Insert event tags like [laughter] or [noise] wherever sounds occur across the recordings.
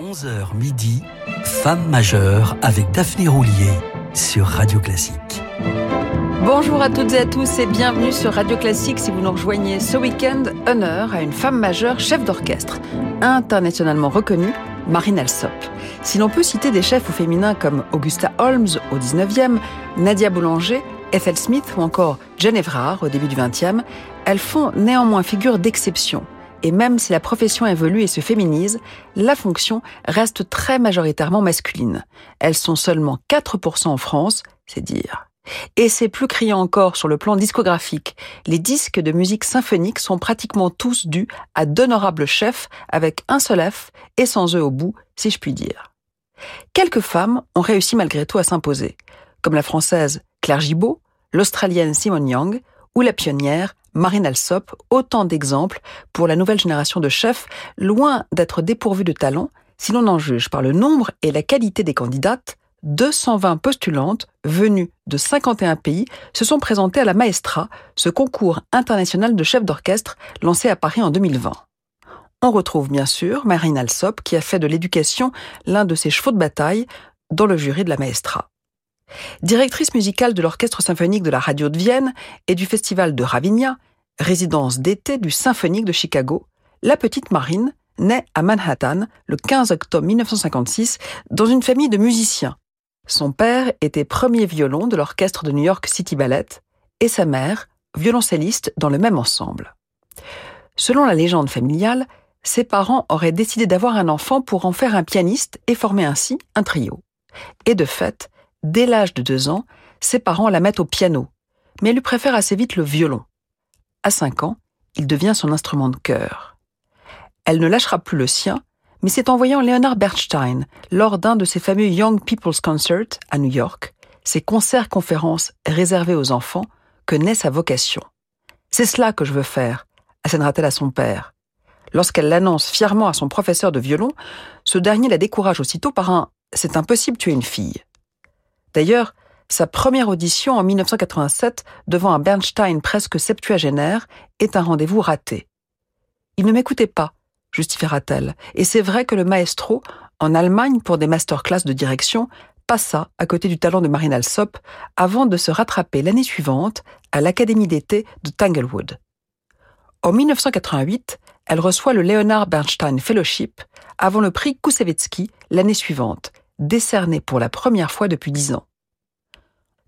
11h midi, Femme majeure avec Daphné Roulier sur Radio Classique. Bonjour à toutes et à tous et bienvenue sur Radio Classique si vous nous rejoignez ce week-end. Honneur à une femme majeure chef d'orchestre, internationalement reconnue, Marine Alsop. Si l'on peut citer des chefs au féminin comme Augusta Holmes au 19e, Nadia Boulanger, Ethel Smith ou encore Jen Evrard au début du 20e, elles font néanmoins figure d'exception et même si la profession évolue et se féminise, la fonction reste très majoritairement masculine. Elles sont seulement 4% en France, c'est dire. Et c'est plus criant encore sur le plan discographique. Les disques de musique symphonique sont pratiquement tous dus à d'honorables chefs avec un seul F et sans eux au bout, si je puis dire. Quelques femmes ont réussi malgré tout à s'imposer, comme la française Claire Gibault, l'australienne Simone Young ou la pionnière Marine Alsop, autant d'exemples pour la nouvelle génération de chefs, loin d'être dépourvus de talent, si l'on en juge par le nombre et la qualité des candidates, 220 postulantes venues de 51 pays se sont présentées à la Maestra, ce concours international de chefs d'orchestre lancé à Paris en 2020. On retrouve bien sûr Marine Alsop qui a fait de l'éducation l'un de ses chevaux de bataille dans le jury de la Maestra. Directrice musicale de l'Orchestre symphonique de la radio de Vienne et du Festival de Ravinia, résidence d'été du Symphonique de Chicago, la petite Marine naît à Manhattan le 15 octobre 1956 dans une famille de musiciens. Son père était premier violon de l'orchestre de New York City Ballet et sa mère violoncelliste dans le même ensemble. Selon la légende familiale, ses parents auraient décidé d'avoir un enfant pour en faire un pianiste et former ainsi un trio. Et de fait, dès l'âge de deux ans, ses parents la mettent au piano, mais elle lui préfère assez vite le violon. À 5 ans, il devient son instrument de cœur. Elle ne lâchera plus le sien, mais c'est en voyant Leonard Bernstein lors d'un de ses fameux Young People's Concerts à New York, ces concerts-conférences réservés aux enfants, que naît sa vocation. C'est cela que je veux faire, assènera-t-elle à son père. Lorsqu'elle l'annonce fièrement à son professeur de violon, ce dernier la décourage aussitôt par un C'est impossible, tu es une fille. D'ailleurs, sa première audition en 1987 devant un Bernstein presque septuagénaire est un rendez-vous raté. Il ne m'écoutait pas, justifiera-t-elle, et c'est vrai que le maestro, en Allemagne pour des masterclass de direction, passa à côté du talent de Marine Alsop avant de se rattraper l'année suivante à l'Académie d'été de Tanglewood. En 1988, elle reçoit le Leonard Bernstein Fellowship avant le prix Koussevitzky l'année suivante, décerné pour la première fois depuis dix ans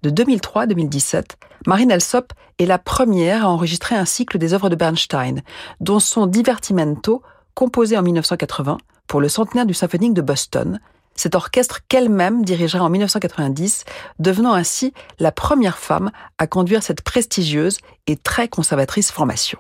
de 2003 2017, Marine Alsop est la première à enregistrer un cycle des œuvres de Bernstein, dont son Divertimento, composé en 1980 pour le centenaire du symphonique de Boston, cet orchestre qu'elle-même dirigera en 1990, devenant ainsi la première femme à conduire cette prestigieuse et très conservatrice formation.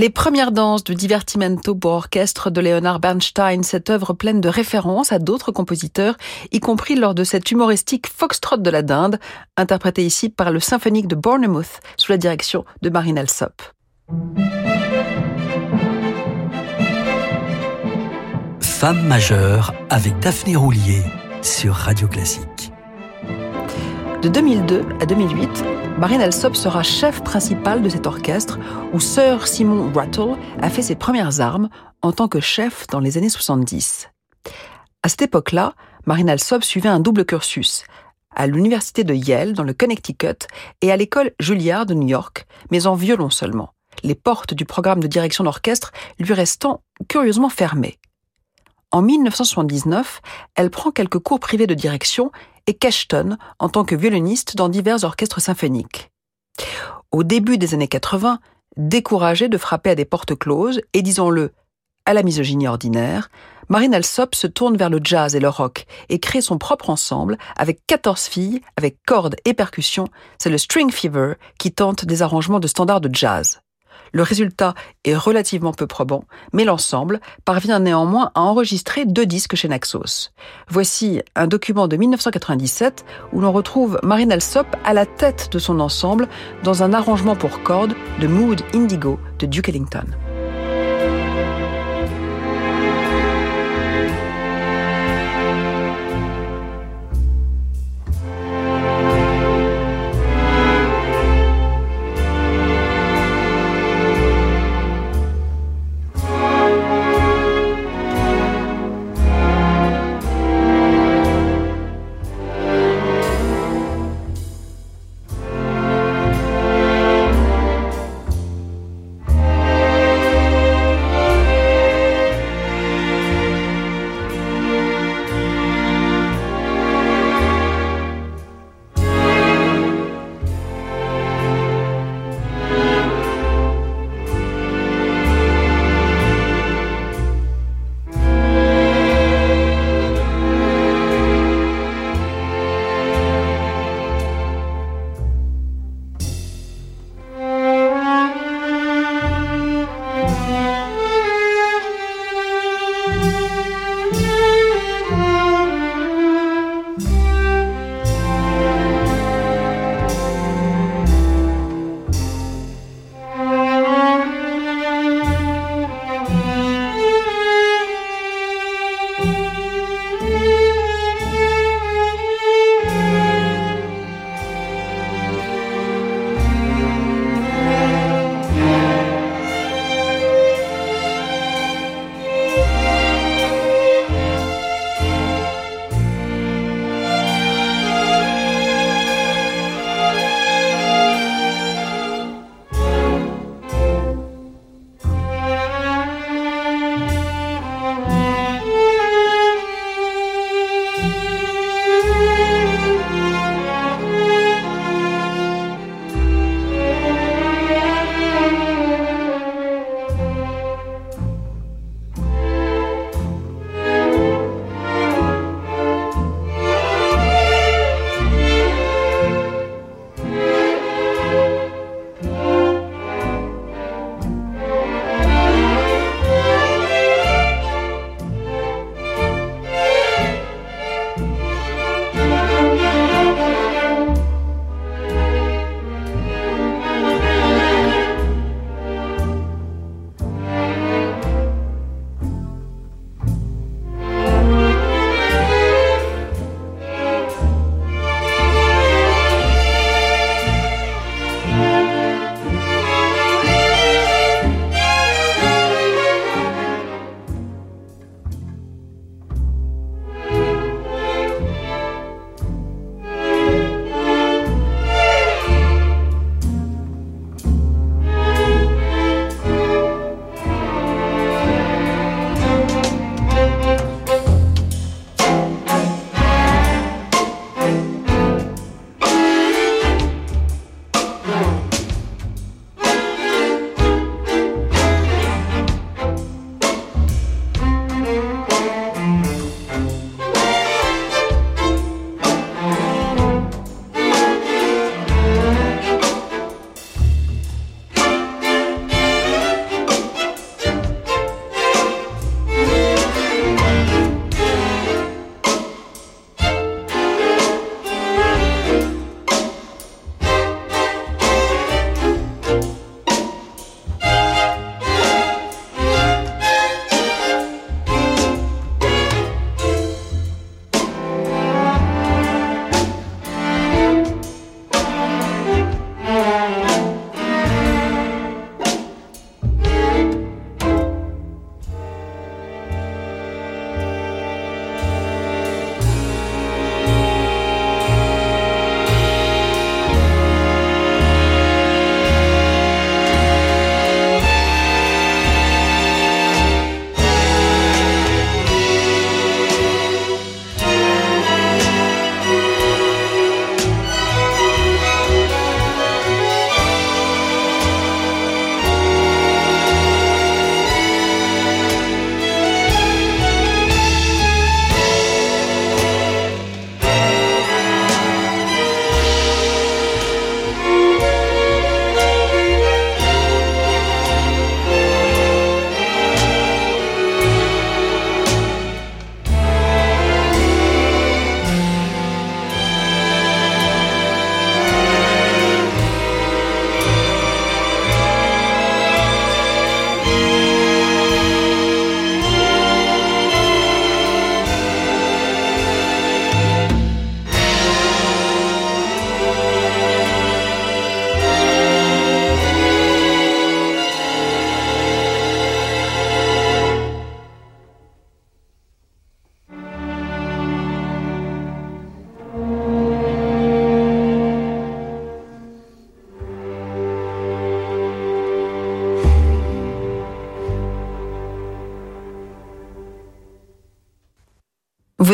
Les premières danses du divertimento pour orchestre de Leonard Bernstein, cette œuvre pleine de références à d'autres compositeurs, y compris lors de cette humoristique Foxtrot de la Dinde, interprétée ici par le symphonique de Bournemouth sous la direction de Marine Alsop. Femme majeure avec Daphné Roulier sur Radio Classique. De 2002 à 2008, Marine Alsop sera chef principal de cet orchestre où Sir Simon Rattle a fait ses premières armes en tant que chef dans les années 70. À cette époque-là, Marine Alsop suivait un double cursus à l'université de Yale dans le Connecticut et à l'école Juilliard de New York, mais en violon seulement, les portes du programme de direction d'orchestre lui restant curieusement fermées. En 1979, elle prend quelques cours privés de direction et Cashton en tant que violoniste dans divers orchestres symphoniques. Au début des années 80, découragée de frapper à des portes closes et disons-le, à la misogynie ordinaire, Marine Alsop se tourne vers le jazz et le rock et crée son propre ensemble avec 14 filles, avec cordes et percussions. C'est le String Fever qui tente des arrangements de standards de jazz. Le résultat est relativement peu probant, mais l'ensemble parvient néanmoins à enregistrer deux disques chez Naxos. Voici un document de 1997 où l'on retrouve Marine Alsop à la tête de son ensemble dans un arrangement pour cordes de Mood Indigo de Duke Ellington.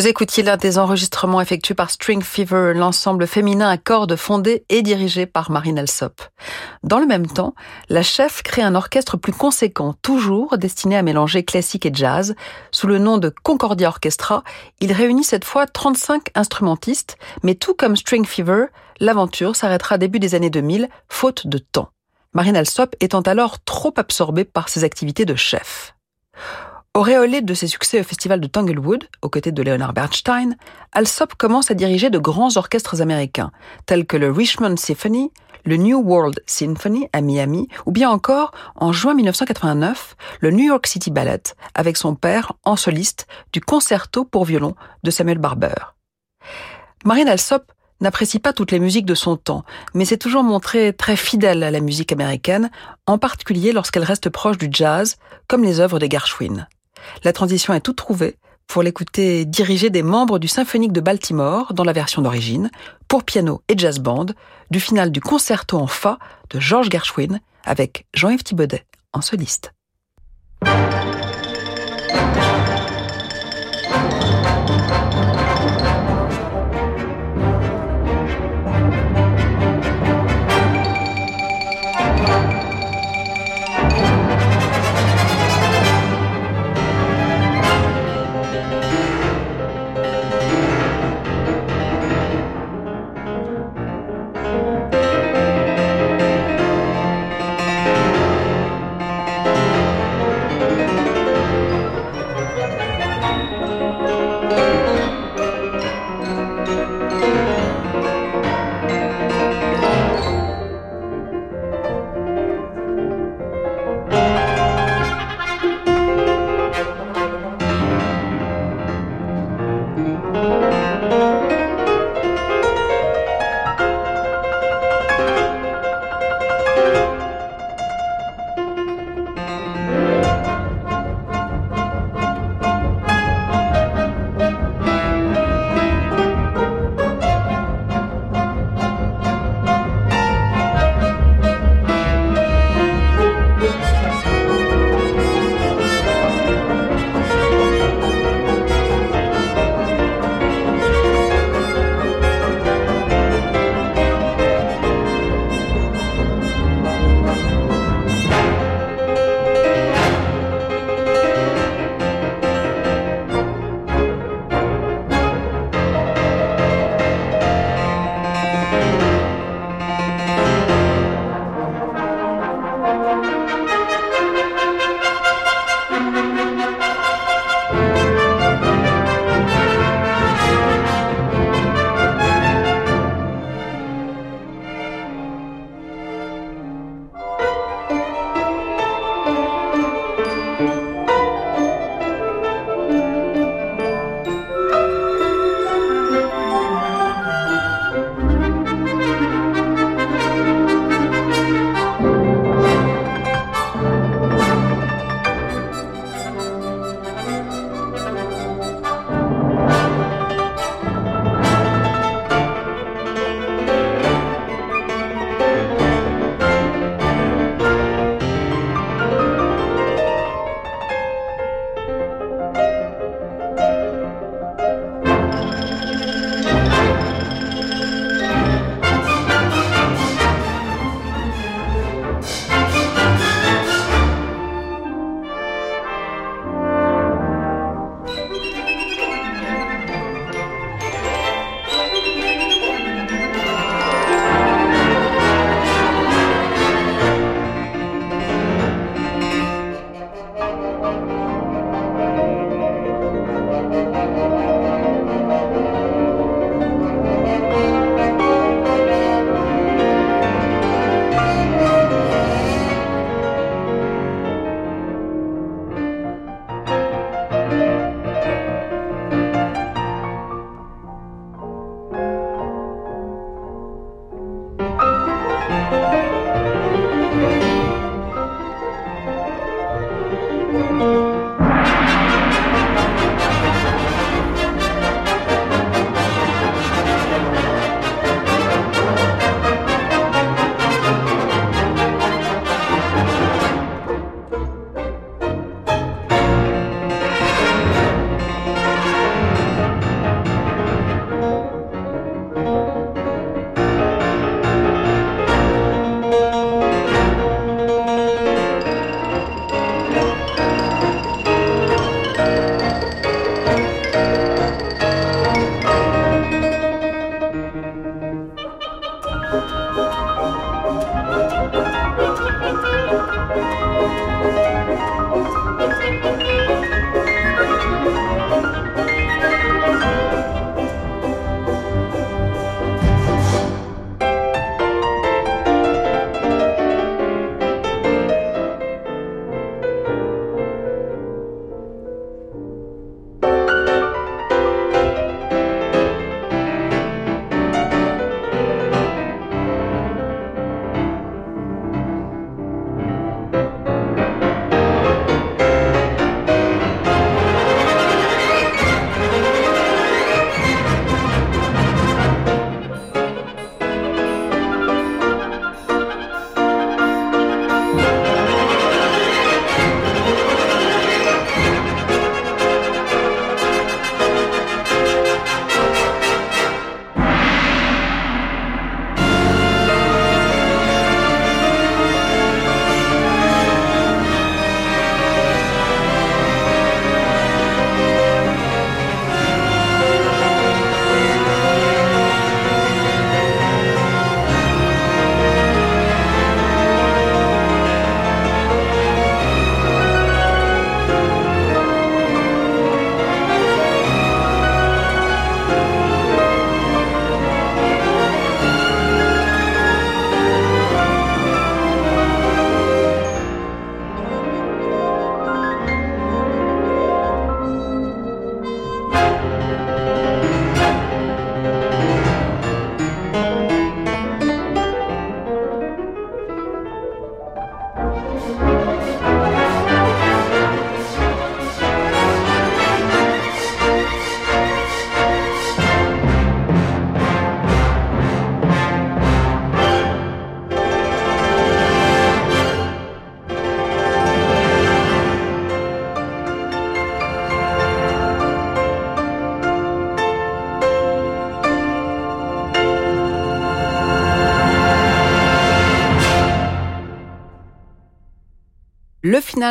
Vous écoutiez l'un des enregistrements effectués par String Fever, l'ensemble féminin à cordes fondé et dirigé par Marine Alsop. Dans le même temps, la chef crée un orchestre plus conséquent, toujours destiné à mélanger classique et jazz. Sous le nom de Concordia Orchestra, il réunit cette fois 35 instrumentistes, mais tout comme String Fever, l'aventure s'arrêtera début des années 2000, faute de temps. Marine Alsop étant alors trop absorbée par ses activités de chef. Auréolé de ses succès au festival de Tanglewood, aux côtés de Leonard Bernstein, Alsop commence à diriger de grands orchestres américains, tels que le Richmond Symphony, le New World Symphony à Miami, ou bien encore, en juin 1989, le New York City Ballet, avec son père en soliste du concerto pour violon de Samuel Barber. Marine Alsop n'apprécie pas toutes les musiques de son temps, mais s'est toujours montrée très fidèle à la musique américaine, en particulier lorsqu'elle reste proche du jazz, comme les œuvres des Gershwin. La transition est toute trouvée pour l'écouter diriger des membres du Symphonique de Baltimore dans la version d'origine, pour piano et jazz band, du final du concerto en fa de George Gershwin avec Jean-Yves Thibaudet en soliste.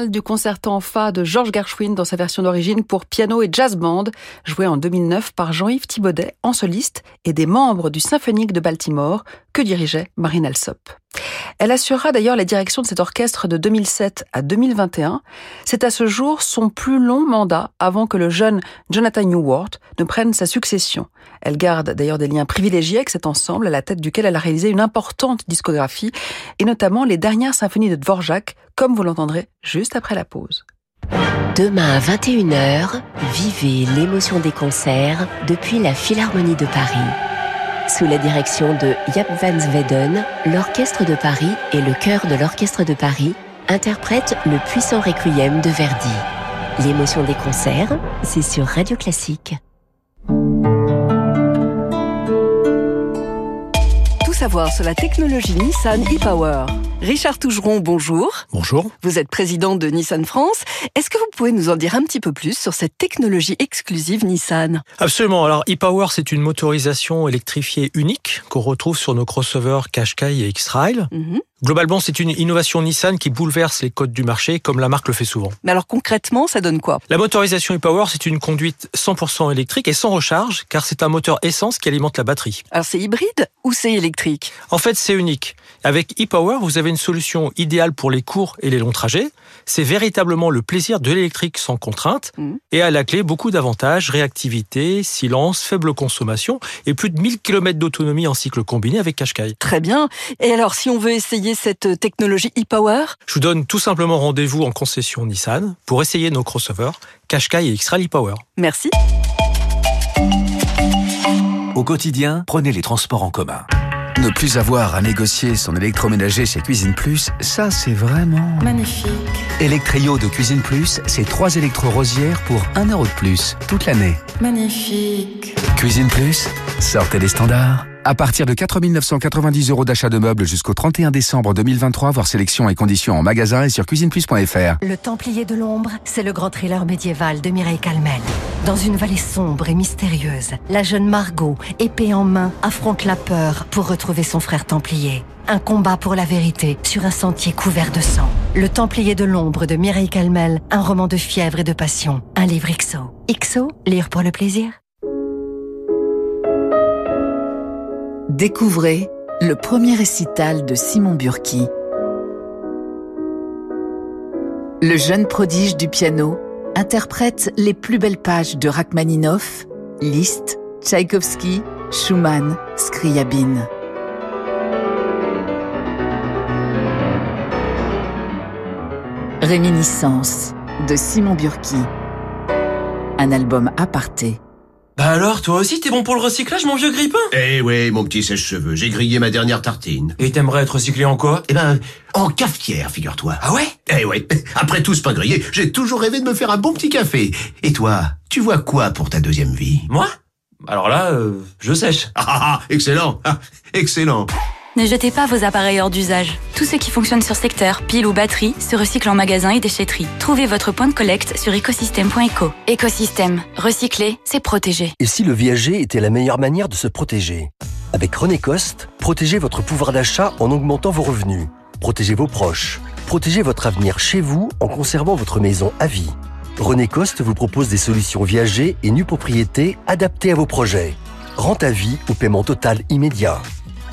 Du concerto en fa de Georges Gershwin dans sa version d'origine pour piano et jazz band, joué en 2009 par Jean-Yves Thibaudet en soliste et des membres du Symphonique de Baltimore que dirigeait Marine Alsop. Elle assurera d'ailleurs la direction de cet orchestre de 2007 à 2021. C'est à ce jour son plus long mandat avant que le jeune Jonathan Newhart ne prenne sa succession. Elle garde d'ailleurs des liens privilégiés avec cet ensemble à la tête duquel elle a réalisé une importante discographie et notamment les dernières symphonies de Dvorak, comme vous l'entendrez juste après la pause. Demain à 21h, vivez l'émotion des concerts depuis la Philharmonie de Paris. Sous la direction de Jaap van Zweden, l'Orchestre de Paris et le chœur de l'Orchestre de Paris interprètent le puissant requiem de Verdi. L'émotion des concerts, c'est sur Radio Classique. savoir sur la technologie Nissan e-Power. Richard Tougeron, bonjour. Bonjour. Vous êtes président de Nissan France. Est-ce que vous pouvez nous en dire un petit peu plus sur cette technologie exclusive Nissan? Absolument. Alors, e-Power, c'est une motorisation électrifiée unique qu'on retrouve sur nos crossovers Qashqai et X-Trail. Mhm. Globalement, c'est une innovation Nissan qui bouleverse les codes du marché, comme la marque le fait souvent. Mais alors concrètement, ça donne quoi? La motorisation e-Power, c'est une conduite 100% électrique et sans recharge, car c'est un moteur essence qui alimente la batterie. Alors c'est hybride ou c'est électrique? En fait, c'est unique. Avec e-Power, vous avez une solution idéale pour les courts et les longs trajets. C'est véritablement le plaisir de l'électrique sans contrainte mmh. et à la clé beaucoup d'avantages, réactivité, silence, faible consommation et plus de 1000 km d'autonomie en cycle combiné avec Qashqai. Très bien. Et alors si on veut essayer cette technologie e-Power? Je vous donne tout simplement rendez-vous en concession Nissan pour essayer nos crossovers Qashqai et X-Trail e-Power. Merci. Au quotidien, prenez les transports en commun. Ne plus avoir à négocier son électroménager chez Cuisine Plus, ça c'est vraiment... Magnifique. Electrio de Cuisine Plus, c'est trois électro-rosières pour 1 euro de plus, toute l'année. Magnifique. Cuisine Plus, sortez les standards. À partir de 4 990 euros d'achat de meubles jusqu'au 31 décembre 2023, voir sélection et conditions en magasin et sur cuisineplus.fr. Le Templier de l'ombre, c'est le grand thriller médiéval de Mireille Calmel. Dans une vallée sombre et mystérieuse, la jeune Margot, épée en main, affronte la peur pour retrouver son frère Templier. Un combat pour la vérité sur un sentier couvert de sang. Le Templier de l'ombre de Mireille Calmel, un roman de fièvre et de passion. Un livre XO. XO, lire pour le plaisir Découvrez le premier récital de Simon Burki. Le jeune prodige du piano interprète les plus belles pages de Rachmaninoff, Liszt, Tchaïkovski, Schumann, Scriabine. Réminiscence de Simon Burki. Un album aparté. Bah alors, toi aussi t'es bon pour le recyclage, mon vieux grippin Eh ouais, mon petit sèche-cheveux, j'ai grillé ma dernière tartine. Et t'aimerais être recyclé en quoi? Eh ben, en cafetière, figure-toi. Ah ouais? Eh ouais, [laughs] après tout ce pain grillé, j'ai toujours rêvé de me faire un bon petit café. Et toi, tu vois quoi pour ta deuxième vie? Moi? Alors là, euh, je sèche. Ah, ah, ah, excellent, ah, excellent. Ne jetez pas vos appareils hors d'usage. Tout ce qui fonctionne sur secteur, pile ou batterie, se recycle en magasin et déchetterie. Trouvez votre point de collecte sur écosystème.eco. Écosystème. Recycler, c'est protéger. Et si le viager était la meilleure manière de se protéger? Avec René Coste, protégez votre pouvoir d'achat en augmentant vos revenus. Protégez vos proches. Protégez votre avenir chez vous en conservant votre maison à vie. René Coste vous propose des solutions viager et nue propriété adaptées à vos projets. Rente à vie ou paiement total immédiat.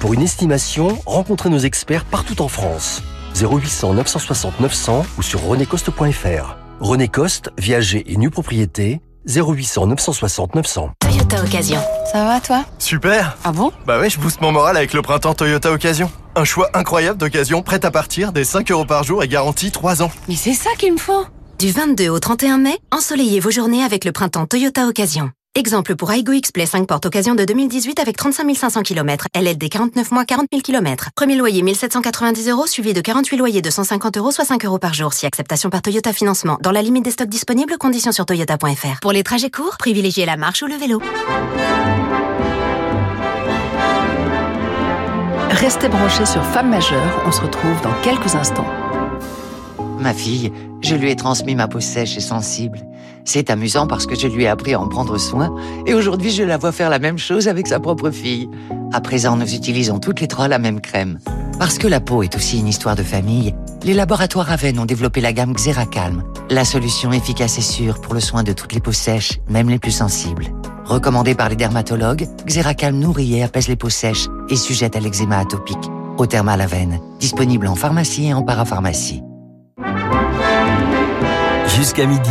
Pour une estimation, rencontrez nos experts partout en France. 0800 960 900 ou sur renécoste.fr. René Coste, viager et nue propriété, 0800 960 900. Toyota Occasion. Ça va toi? Super Ah bon? Bah ouais, je booste mon moral avec le printemps Toyota Occasion. Un choix incroyable d'occasion prête à partir des 5 euros par jour et garantie 3 ans. Mais c'est ça qu'il me faut Du 22 au 31 mai, ensoleillez vos journées avec le printemps Toyota Occasion. Exemple pour Aigo X-Play 5 portes occasion de 2018 avec 35 500 km, LLD 49 mois 40 000 km. Premier loyer 1790 euros suivi de 48 loyers de 150 euros soit 5 euros par jour si acceptation par Toyota Financement. Dans la limite des stocks disponibles, conditions sur toyota.fr. Pour les trajets courts, privilégiez la marche ou le vélo. Restez branchés sur Femmes majeures, on se retrouve dans quelques instants. Ma fille, je lui ai transmis ma peau sèche et sensible. C'est amusant parce que je lui ai appris à en prendre soin et aujourd'hui je la vois faire la même chose avec sa propre fille. À présent, nous utilisons toutes les trois la même crème. Parce que la peau est aussi une histoire de famille, les laboratoires Aven ont développé la gamme Xeracalm, la solution efficace et sûre pour le soin de toutes les peaux sèches, même les plus sensibles. Recommandée par les dermatologues, Xeracalm nourrit et apaise les peaux sèches et sujette à l'eczéma atopique. Au thermal Aven, disponible en pharmacie et en parapharmacie. Jusqu'à midi,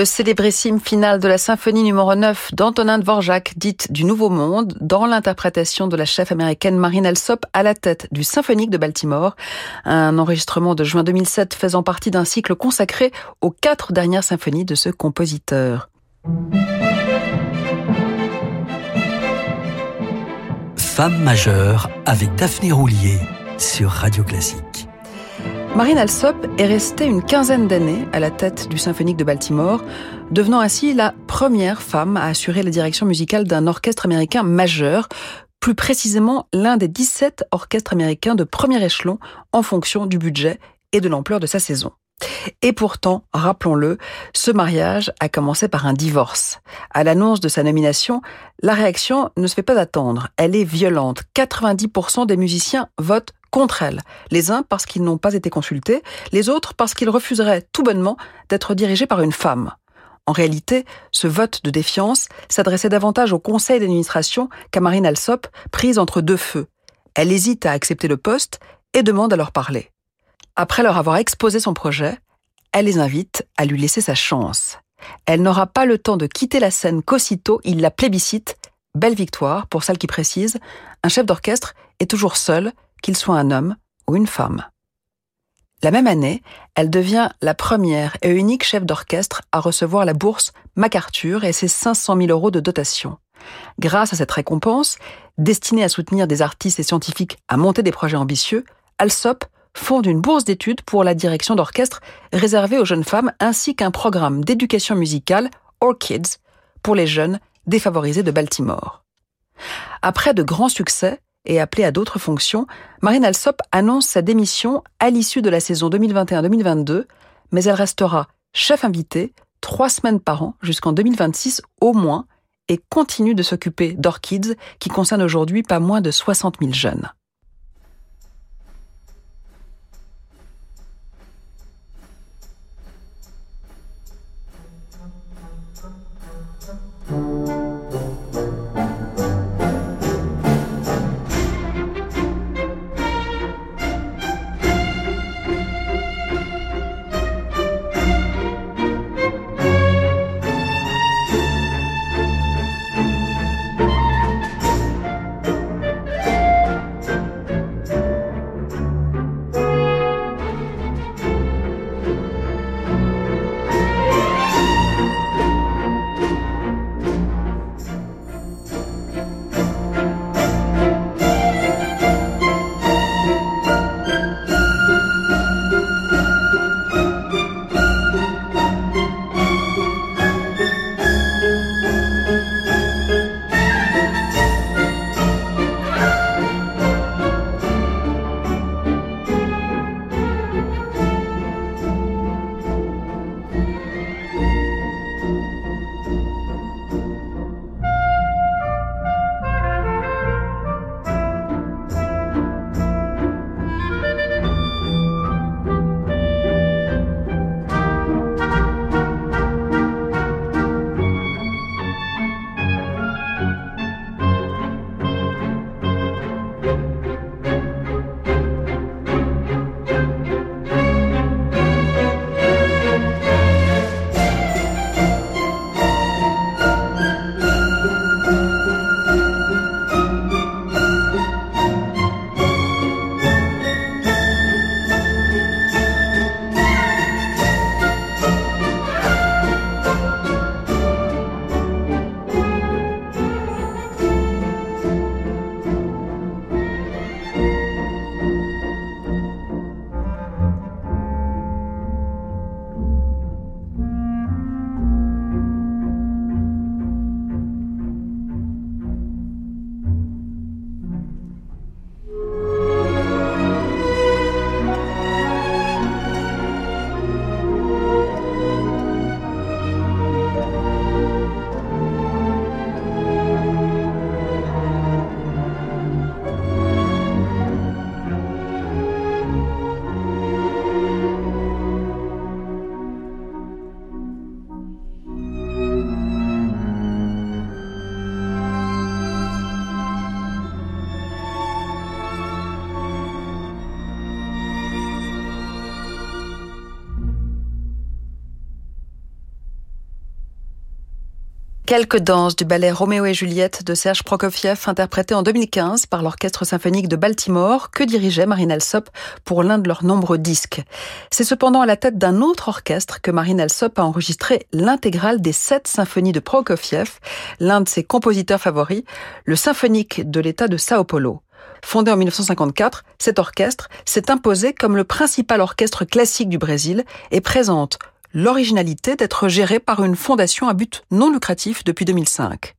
Le célébrissime final de la symphonie numéro 9 d'Antonin Dvorak, dite du Nouveau Monde, dans l'interprétation de la chef américaine Marine Alsop à la tête du Symphonique de Baltimore. Un enregistrement de juin 2007 faisant partie d'un cycle consacré aux quatre dernières symphonies de ce compositeur. Femme majeure avec Daphné Roulier sur Radio Classique. Marine Alsop est restée une quinzaine d'années à la tête du Symphonique de Baltimore, devenant ainsi la première femme à assurer la direction musicale d'un orchestre américain majeur, plus précisément l'un des 17 orchestres américains de premier échelon en fonction du budget et de l'ampleur de sa saison. Et pourtant, rappelons-le, ce mariage a commencé par un divorce. À l'annonce de sa nomination, la réaction ne se fait pas attendre. Elle est violente. 90% des musiciens votent contre elle. Les uns parce qu'ils n'ont pas été consultés, les autres parce qu'ils refuseraient tout bonnement d'être dirigés par une femme. En réalité, ce vote de défiance s'adressait davantage au conseil d'administration qu'à Marine Alsop, prise entre deux feux. Elle hésite à accepter le poste et demande à leur parler. Après leur avoir exposé son projet, elle les invite à lui laisser sa chance. Elle n'aura pas le temps de quitter la scène qu'aussitôt il la plébiscite. Belle victoire pour celle qui précise, un chef d'orchestre est toujours seul qu'il soit un homme ou une femme. La même année, elle devient la première et unique chef d'orchestre à recevoir la bourse MacArthur et ses 500 000 euros de dotation. Grâce à cette récompense, destinée à soutenir des artistes et scientifiques à monter des projets ambitieux, Alsop fonde une bourse d'études pour la direction d'orchestre réservée aux jeunes femmes ainsi qu'un programme d'éducation musicale Orchids pour les jeunes défavorisés de Baltimore. Après de grands succès, et appelée à d'autres fonctions, Marine Alsop annonce sa démission à l'issue de la saison 2021-2022, mais elle restera chef invité trois semaines par an jusqu'en 2026 au moins et continue de s'occuper d'Orchids qui concerne aujourd'hui pas moins de 60 000 jeunes. Quelques danses du ballet Roméo et Juliette de Serge Prokofiev, interprétées en 2015 par l'Orchestre symphonique de Baltimore, que dirigeait Marine Alsop pour l'un de leurs nombreux disques. C'est cependant à la tête d'un autre orchestre que Marine Alsop a enregistré l'intégrale des sept symphonies de Prokofiev, l'un de ses compositeurs favoris, le symphonique de l'État de Sao Paulo. Fondé en 1954, cet orchestre s'est imposé comme le principal orchestre classique du Brésil et présente l'originalité d'être gérée par une fondation à but non lucratif depuis 2005.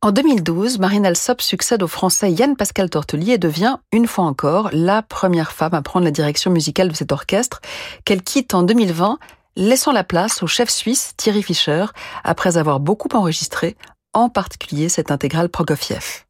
En 2012, Marine Alsop succède au français Yann Pascal Tortelier et devient, une fois encore, la première femme à prendre la direction musicale de cet orchestre, qu'elle quitte en 2020, laissant la place au chef suisse Thierry Fischer, après avoir beaucoup enregistré, en particulier cette intégrale Prokofiev.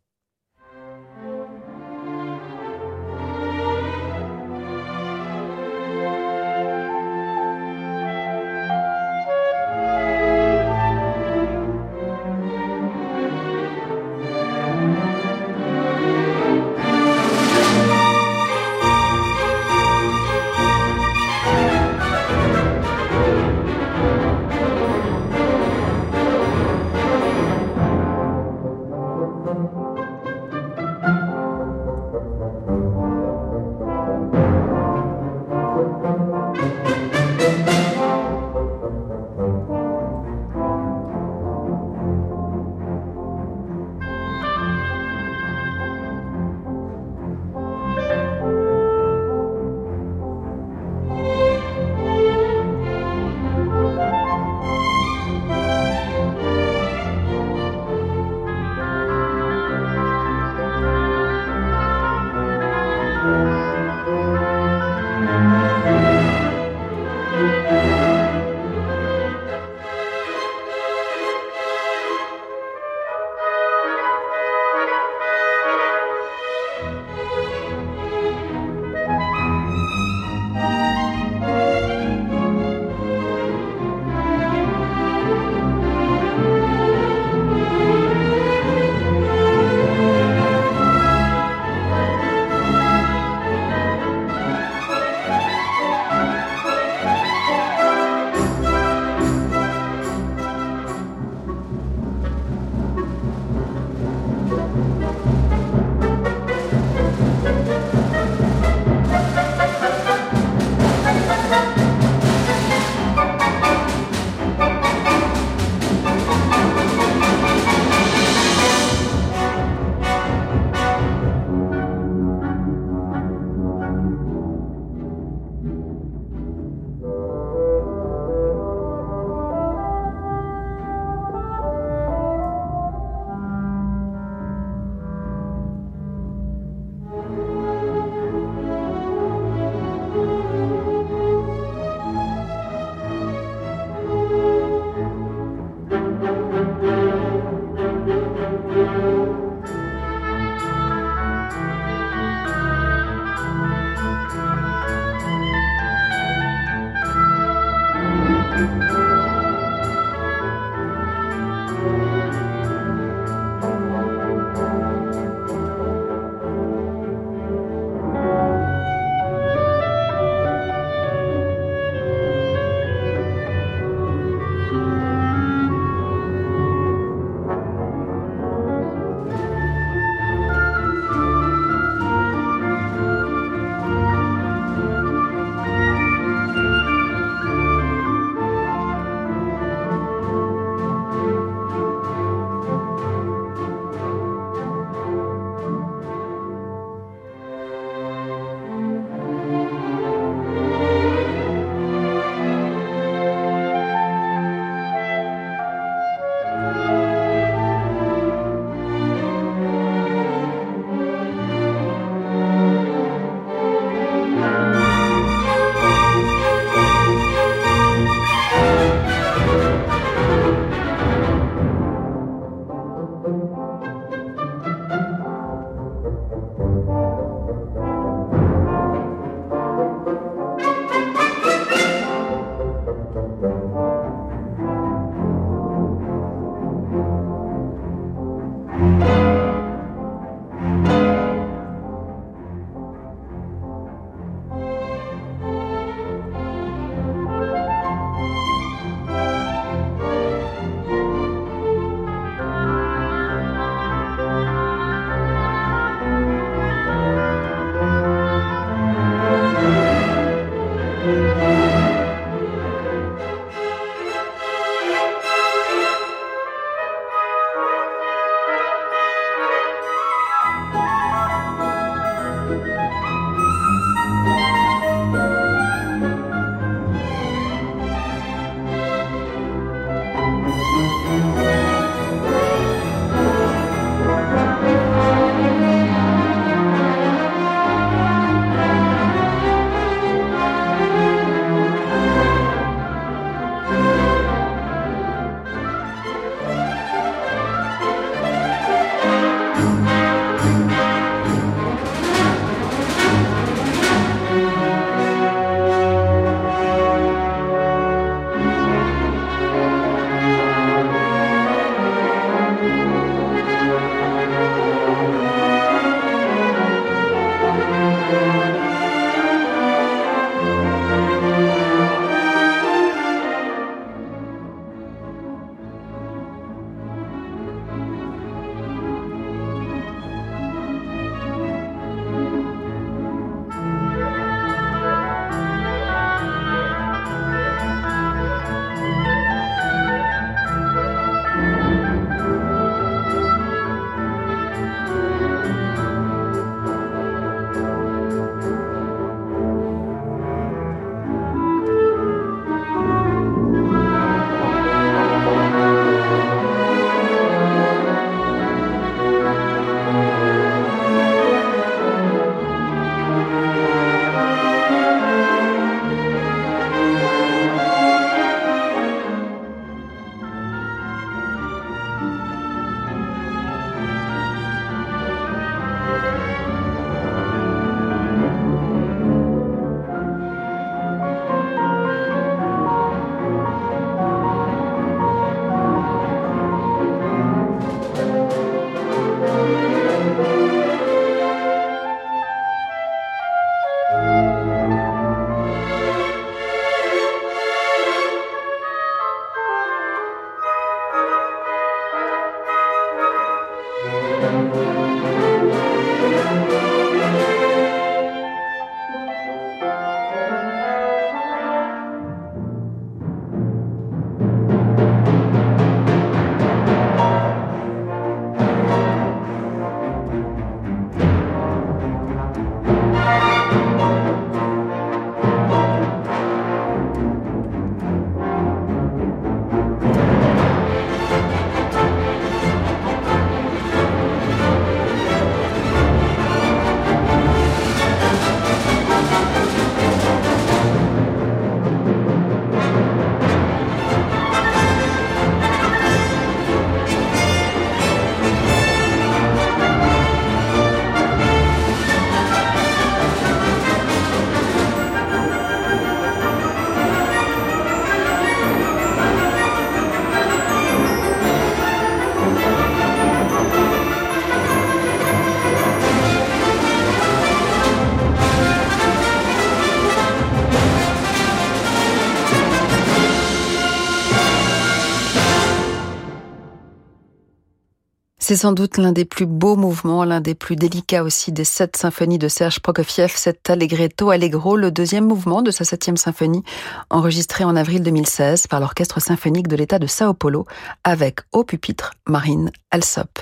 C'est sans doute l'un des plus beaux mouvements, l'un des plus délicats aussi des sept symphonies de Serge Prokofiev, cet Allegretto Allegro, le deuxième mouvement de sa septième symphonie, enregistré en avril 2016 par l'Orchestre symphonique de l'État de Sao Paulo, avec au pupitre Marine Alsop.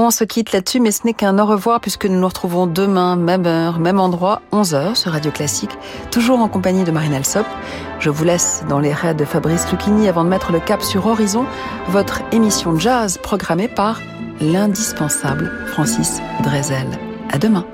On se quitte là-dessus, mais ce n'est qu'un au revoir puisque nous nous retrouvons demain, même heure, même endroit, 11h sur Radio Classique, toujours en compagnie de Marine Alsop. Je vous laisse dans les raids de Fabrice Lucchini avant de mettre le cap sur Horizon, votre émission jazz programmée par l'indispensable Francis Drezel. À demain.